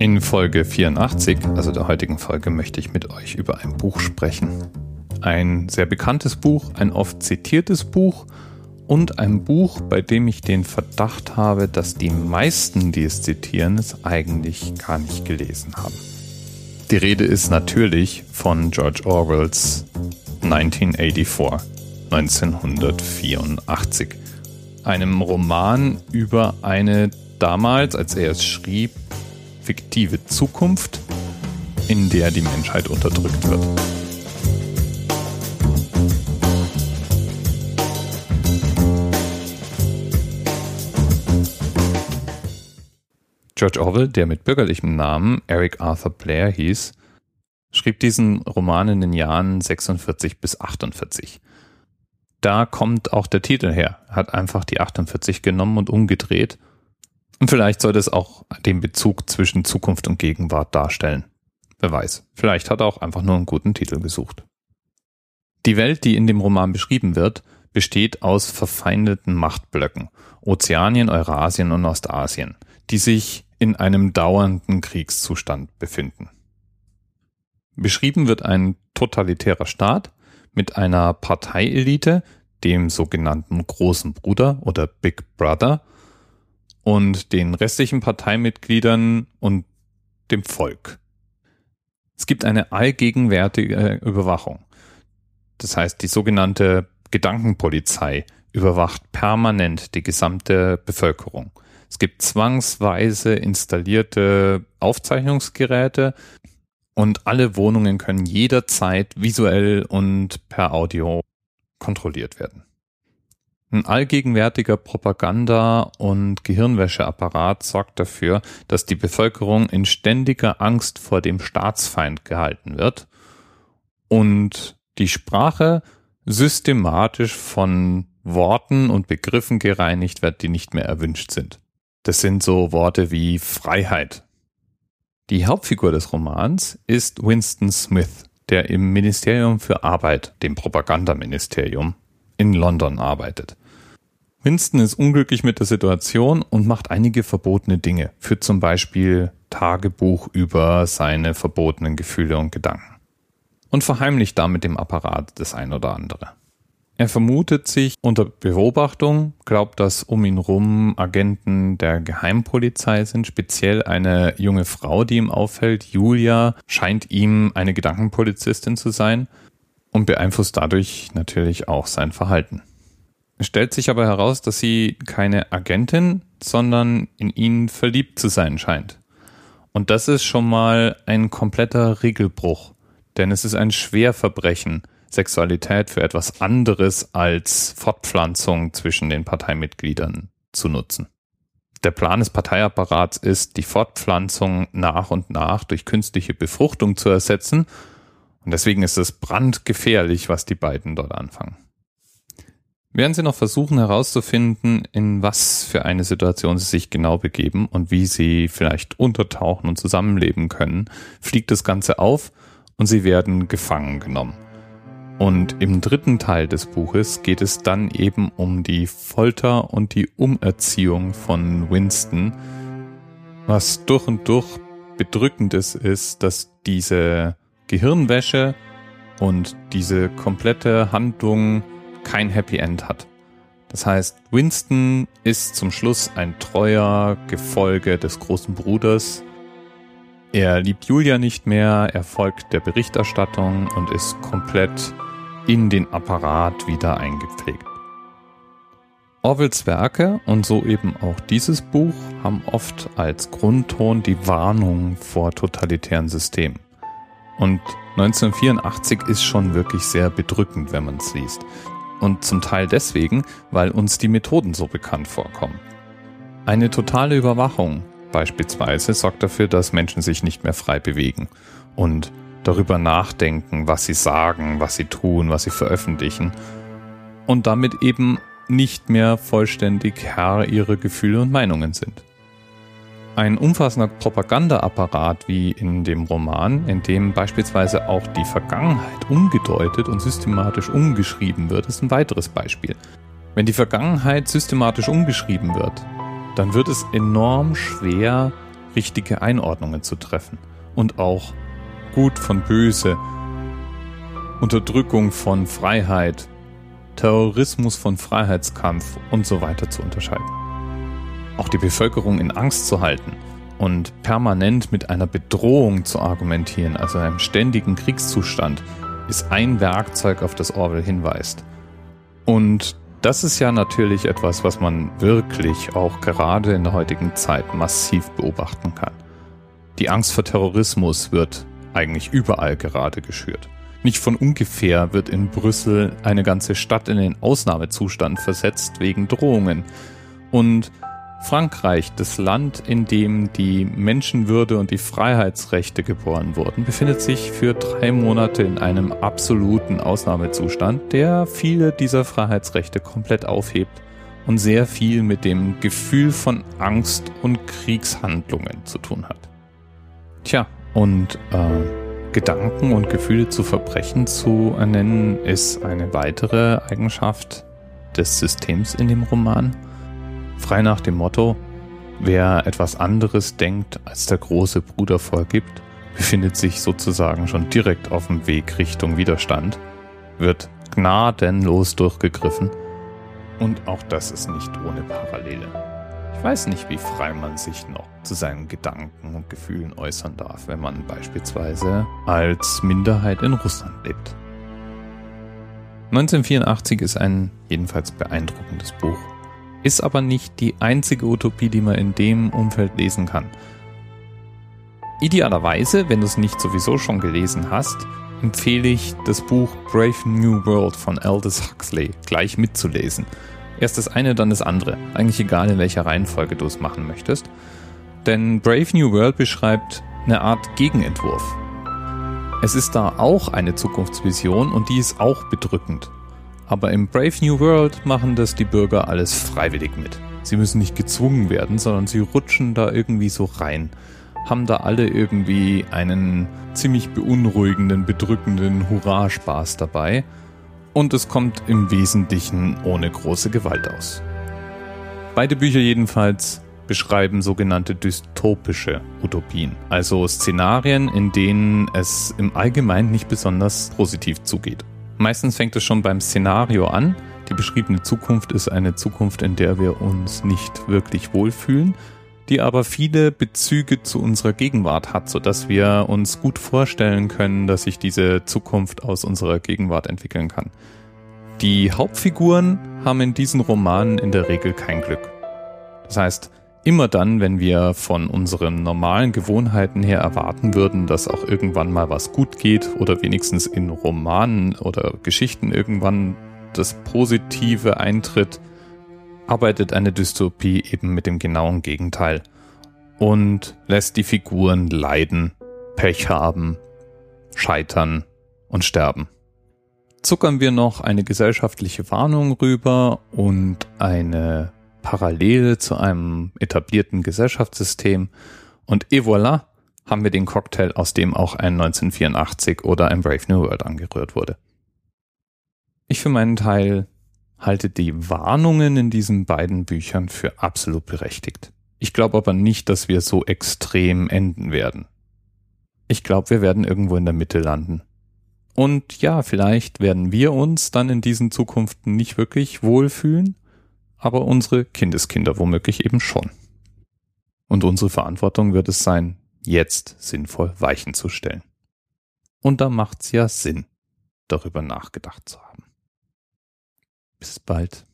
In Folge 84, also der heutigen Folge, möchte ich mit euch über ein Buch sprechen. Ein sehr bekanntes Buch, ein oft zitiertes Buch und ein Buch, bei dem ich den Verdacht habe, dass die meisten, die es zitieren, es eigentlich gar nicht gelesen haben. Die Rede ist natürlich von George Orwells 1984, 1984, einem Roman über eine damals, als er es schrieb, fiktive Zukunft, in der die Menschheit unterdrückt wird. George Orwell, der mit bürgerlichem Namen Eric Arthur Blair hieß, schrieb diesen Roman in den Jahren 46 bis 48. Da kommt auch der Titel her, hat einfach die 48 genommen und umgedreht. Und vielleicht sollte es auch den Bezug zwischen Zukunft und Gegenwart darstellen. Wer weiß, vielleicht hat er auch einfach nur einen guten Titel gesucht. Die Welt, die in dem Roman beschrieben wird, besteht aus verfeindeten Machtblöcken, Ozeanien, Eurasien und Ostasien, die sich in einem dauernden Kriegszustand befinden. Beschrieben wird ein totalitärer Staat mit einer Parteielite, dem sogenannten großen Bruder oder Big Brother und den restlichen Parteimitgliedern und dem Volk. Es gibt eine allgegenwärtige Überwachung. Das heißt, die sogenannte Gedankenpolizei überwacht permanent die gesamte Bevölkerung. Es gibt zwangsweise installierte Aufzeichnungsgeräte und alle Wohnungen können jederzeit visuell und per Audio kontrolliert werden. Ein allgegenwärtiger Propaganda- und Gehirnwäscheapparat sorgt dafür, dass die Bevölkerung in ständiger Angst vor dem Staatsfeind gehalten wird und die Sprache systematisch von Worten und Begriffen gereinigt wird, die nicht mehr erwünscht sind. Das sind so Worte wie Freiheit. Die Hauptfigur des Romans ist Winston Smith, der im Ministerium für Arbeit, dem Propagandaministerium, in London arbeitet. Winston ist unglücklich mit der Situation und macht einige verbotene Dinge, führt zum Beispiel Tagebuch über seine verbotenen Gefühle und Gedanken und verheimlicht damit dem Apparat das ein oder andere. Er vermutet sich unter Beobachtung, glaubt, dass um ihn rum Agenten der Geheimpolizei sind, speziell eine junge Frau, die ihm auffällt. Julia scheint ihm eine Gedankenpolizistin zu sein und beeinflusst dadurch natürlich auch sein Verhalten. Stellt sich aber heraus, dass sie keine Agentin, sondern in ihn verliebt zu sein scheint. Und das ist schon mal ein kompletter Regelbruch, denn es ist ein Schwerverbrechen, Sexualität für etwas anderes als Fortpflanzung zwischen den Parteimitgliedern zu nutzen. Der Plan des Parteiapparats ist, die Fortpflanzung nach und nach durch künstliche Befruchtung zu ersetzen. Und deswegen ist es brandgefährlich, was die beiden dort anfangen. Während sie noch versuchen herauszufinden, in was für eine Situation sie sich genau begeben und wie sie vielleicht untertauchen und zusammenleben können, fliegt das Ganze auf und sie werden gefangen genommen. Und im dritten Teil des Buches geht es dann eben um die Folter und die Umerziehung von Winston. Was durch und durch bedrückend ist, ist, dass diese Gehirnwäsche und diese komplette Handlung kein Happy End hat. Das heißt, Winston ist zum Schluss ein treuer Gefolge des großen Bruders. Er liebt Julia nicht mehr, er folgt der Berichterstattung und ist komplett in den Apparat wieder eingepflegt. Orwells Werke und so eben auch dieses Buch haben oft als Grundton die Warnung vor totalitären Systemen. Und 1984 ist schon wirklich sehr bedrückend, wenn man es liest. Und zum Teil deswegen, weil uns die Methoden so bekannt vorkommen. Eine totale Überwachung beispielsweise sorgt dafür, dass Menschen sich nicht mehr frei bewegen. Und darüber nachdenken, was sie sagen, was sie tun, was sie veröffentlichen und damit eben nicht mehr vollständig Herr ihrer Gefühle und Meinungen sind. Ein umfassender Propagandaapparat wie in dem Roman, in dem beispielsweise auch die Vergangenheit umgedeutet und systematisch umgeschrieben wird, ist ein weiteres Beispiel. Wenn die Vergangenheit systematisch umgeschrieben wird, dann wird es enorm schwer, richtige Einordnungen zu treffen und auch gut von böse, Unterdrückung von Freiheit, Terrorismus von Freiheitskampf und so weiter zu unterscheiden. Auch die Bevölkerung in Angst zu halten und permanent mit einer Bedrohung zu argumentieren, also einem ständigen Kriegszustand, ist ein Werkzeug, auf das Orwell hinweist. Und das ist ja natürlich etwas, was man wirklich auch gerade in der heutigen Zeit massiv beobachten kann. Die Angst vor Terrorismus wird eigentlich überall gerade geschürt. Nicht von ungefähr wird in Brüssel eine ganze Stadt in den Ausnahmezustand versetzt wegen Drohungen. Und Frankreich, das Land, in dem die Menschenwürde und die Freiheitsrechte geboren wurden, befindet sich für drei Monate in einem absoluten Ausnahmezustand, der viele dieser Freiheitsrechte komplett aufhebt und sehr viel mit dem Gefühl von Angst und Kriegshandlungen zu tun hat. Tja, und äh, Gedanken und Gefühle zu Verbrechen zu ernennen, ist eine weitere Eigenschaft des Systems in dem Roman. Frei nach dem Motto, wer etwas anderes denkt, als der große Bruder vorgibt, befindet sich sozusagen schon direkt auf dem Weg Richtung Widerstand, wird gnadenlos durchgegriffen und auch das ist nicht ohne Parallele. Ich weiß nicht, wie frei man sich noch zu seinen Gedanken und Gefühlen äußern darf, wenn man beispielsweise als Minderheit in Russland lebt. 1984 ist ein jedenfalls beeindruckendes Buch, ist aber nicht die einzige Utopie, die man in dem Umfeld lesen kann. Idealerweise, wenn du es nicht sowieso schon gelesen hast, empfehle ich das Buch Brave New World von Aldous Huxley gleich mitzulesen – Erst das eine, dann das andere. Eigentlich egal, in welcher Reihenfolge du es machen möchtest. Denn Brave New World beschreibt eine Art Gegenentwurf. Es ist da auch eine Zukunftsvision und die ist auch bedrückend. Aber im Brave New World machen das die Bürger alles freiwillig mit. Sie müssen nicht gezwungen werden, sondern sie rutschen da irgendwie so rein. Haben da alle irgendwie einen ziemlich beunruhigenden, bedrückenden Hurra-Spaß dabei und es kommt im Wesentlichen ohne große Gewalt aus. Beide Bücher jedenfalls beschreiben sogenannte dystopische Utopien, also Szenarien, in denen es im Allgemeinen nicht besonders positiv zugeht. Meistens fängt es schon beim Szenario an. Die beschriebene Zukunft ist eine Zukunft, in der wir uns nicht wirklich wohlfühlen, die aber viele Bezüge zu unserer Gegenwart hat, sodass wir uns gut vorstellen können, dass sich diese Zukunft aus unserer Gegenwart entwickeln kann. Die Hauptfiguren haben in diesen Romanen in der Regel kein Glück. Das heißt, immer dann, wenn wir von unseren normalen Gewohnheiten her erwarten würden, dass auch irgendwann mal was gut geht oder wenigstens in Romanen oder Geschichten irgendwann das Positive eintritt, arbeitet eine Dystopie eben mit dem genauen Gegenteil und lässt die Figuren leiden, Pech haben, scheitern und sterben. Zuckern wir noch eine gesellschaftliche Warnung rüber und eine Parallele zu einem etablierten Gesellschaftssystem und et voilà haben wir den Cocktail, aus dem auch ein 1984 oder ein Brave New World angerührt wurde. Ich für meinen Teil halte die Warnungen in diesen beiden Büchern für absolut berechtigt. Ich glaube aber nicht, dass wir so extrem enden werden. Ich glaube, wir werden irgendwo in der Mitte landen. Und ja, vielleicht werden wir uns dann in diesen Zukunften nicht wirklich wohlfühlen, aber unsere Kindeskinder womöglich eben schon. Und unsere Verantwortung wird es sein, jetzt sinnvoll Weichen zu stellen. Und da macht's ja Sinn, darüber nachgedacht zu haben. Bis bald.